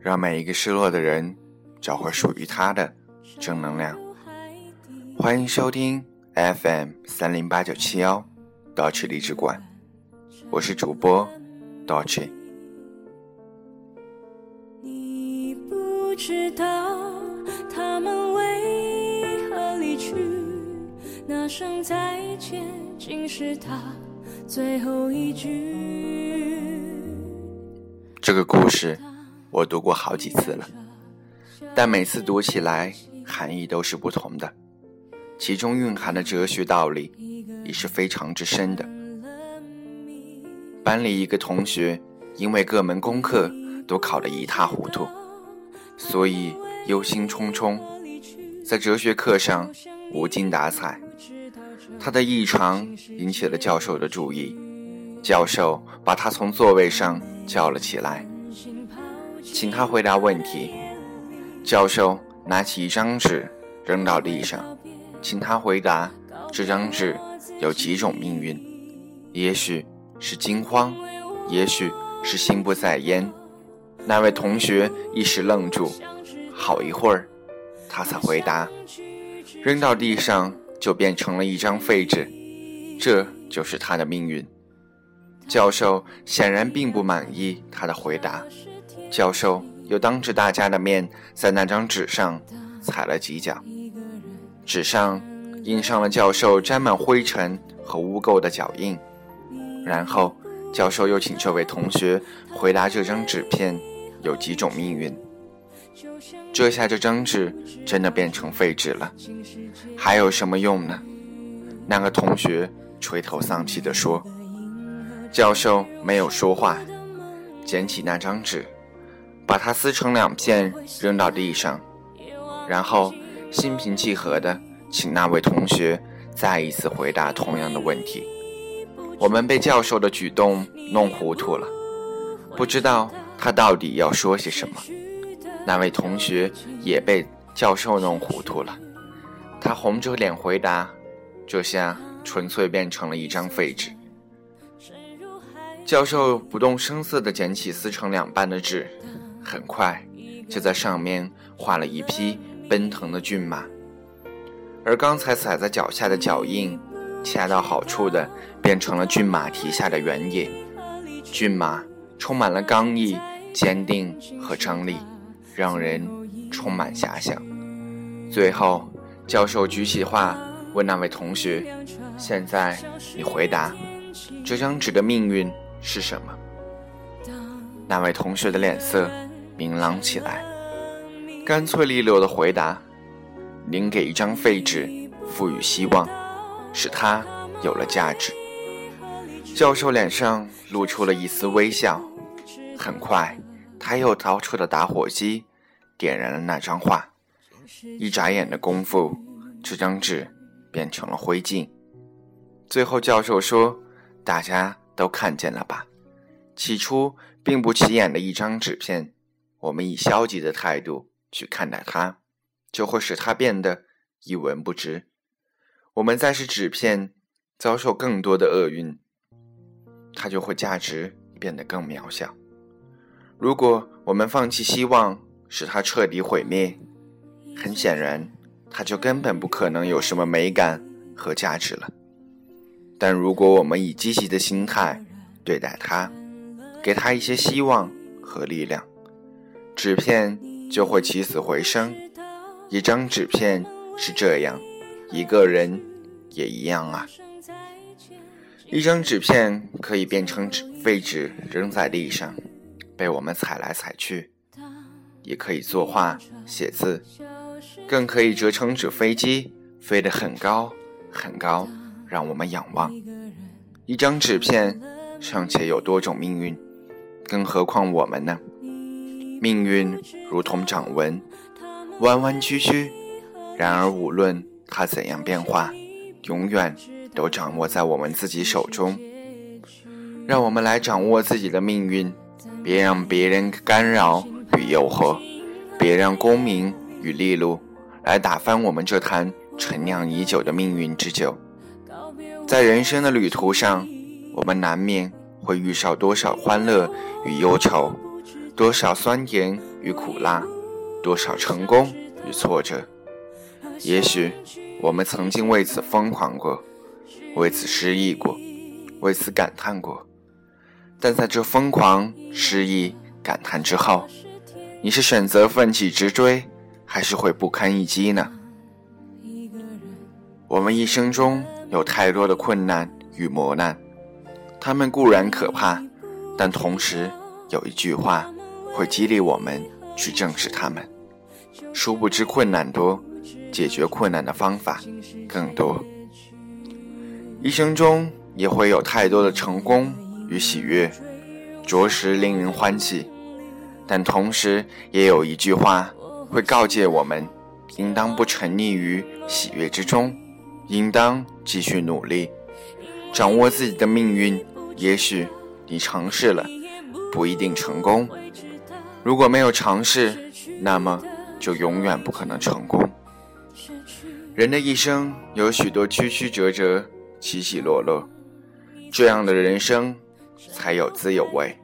让每一个失落的人找回属于他的正能量。欢迎收听 FM 三零八九七幺道奇励志馆，我是主播道奇。你不知道他们为何离去，那声再见竟是他最后一句。这个故事。我读过好几次了，但每次读起来含义都是不同的，其中蕴含的哲学道理也是非常之深的。班里一个同学因为各门功课都考得一塌糊涂，所以忧心忡忡，在哲学课上无精打采。他的异常引起了教授的注意，教授把他从座位上叫了起来。请他回答问题。教授拿起一张纸扔到地上，请他回答：这张纸有几种命运？也许是惊慌，也许是心不在焉。那位同学一时愣住，好一会儿，他才回答：扔到地上就变成了一张废纸，这就是他的命运。教授显然并不满意他的回答。教授又当着大家的面在那张纸上踩了几脚，纸上印上了教授沾满灰尘和污垢的脚印。然后，教授又请这位同学回答这张纸片有几种命运。这下这张纸真的变成废纸了，还有什么用呢？那个同学垂头丧气地说。教授没有说话，捡起那张纸。把它撕成两片，扔到地上，然后心平气和地请那位同学再一次回答同样的问题。我们被教授的举动弄糊涂了，不知道他到底要说些什么。那位同学也被教授弄糊涂了，他红着脸回答：“这下纯粹变成了一张废纸。”教授不动声色地捡起撕成两半的纸。很快，就在上面画了一匹奔腾的骏马，而刚才踩在脚下的脚印，恰到好处的变成了骏马蹄下的原野。骏马充满了刚毅、坚定和张力，让人充满遐想。最后，教授举起画问那位同学：“现在你回答，这张纸的命运是什么？”那位同学的脸色。明朗起来，干脆利落的回答：“您给一张废纸赋予希望，使它有了价值。”教授脸上露出了一丝微笑。很快，他又掏出了打火机，点燃了那张画。一眨眼的功夫，这张纸变成了灰烬。最后，教授说：“大家都看见了吧？起初并不起眼的一张纸片。”我们以消极的态度去看待它，就会使它变得一文不值。我们再使纸片遭受更多的厄运，它就会价值变得更渺小。如果我们放弃希望，使它彻底毁灭，很显然，它就根本不可能有什么美感和价值了。但如果我们以积极的心态对待它，给它一些希望和力量，纸片就会起死回生，一张纸片是这样，一个人也一样啊。一张纸片可以变成纸废纸扔在地上，被我们踩来踩去；也可以作画写字，更可以折成纸飞机，飞得很高很高，让我们仰望。一张纸片尚且有多种命运，更何况我们呢？命运如同掌纹，弯弯曲曲。然而，无论它怎样变化，永远都掌握在我们自己手中。让我们来掌握自己的命运，别让别人干扰与诱惑，别让功名与利禄来打翻我们这坛陈酿已久的命运之酒。在人生的旅途上，我们难免会遇上多少欢乐与忧愁。多少酸甜与苦辣，多少成功与挫折。也许我们曾经为此疯狂过，为此失意过，为此感叹过。但在这疯狂、失意、感叹之后，你是选择奋起直追，还是会不堪一击呢？我们一生中有太多的困难与磨难，他们固然可怕，但同时有一句话会激励我们去正视他们。殊不知，困难多，解决困难的方法更多。一生中也会有太多的成功。与喜悦，着实令人欢喜，但同时也有一句话会告诫我们：应当不沉溺于喜悦之中，应当继续努力，掌握自己的命运。也许你尝试了，不一定成功；如果没有尝试，那么就永远不可能成功。人的一生有许多曲曲折折、起起落落，这样的人生。才有滋有味。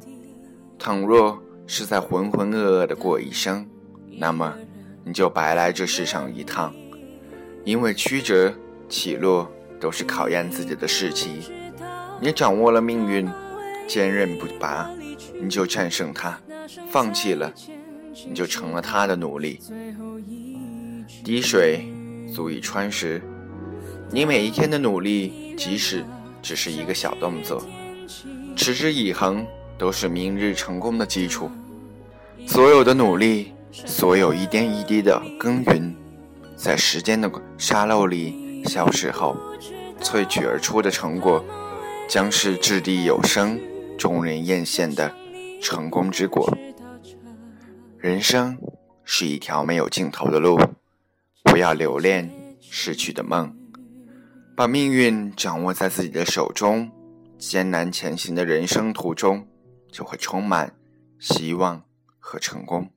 倘若是在浑浑噩噩的过一生，那么你就白来这世上一趟。因为曲折起落都是考验自己的事情。你掌握了命运，坚韧不拔，你就战胜它；放弃了，你就成了他的奴隶。滴水足以穿石。你每一天的努力，即使只是一个小动作。持之以恒都是明日成功的基础。所有的努力，所有一点一滴的耕耘，在时间的沙漏里消失后，萃取而出的成果，将是掷地有声、众人艳羡的成功之果。人生是一条没有尽头的路，不要留恋逝去的梦，把命运掌握在自己的手中。艰难前行的人生途中，就会充满希望和成功。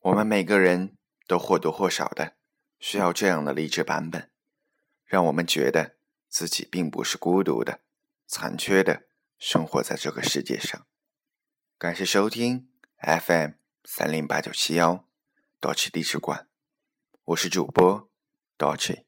我们每个人都或多或少的需要这样的励志版本，让我们觉得自己并不是孤独的、残缺的，生活在这个世界上。感谢收听 FM 三零八九七幺，多奇励志馆。我是主播 d o c h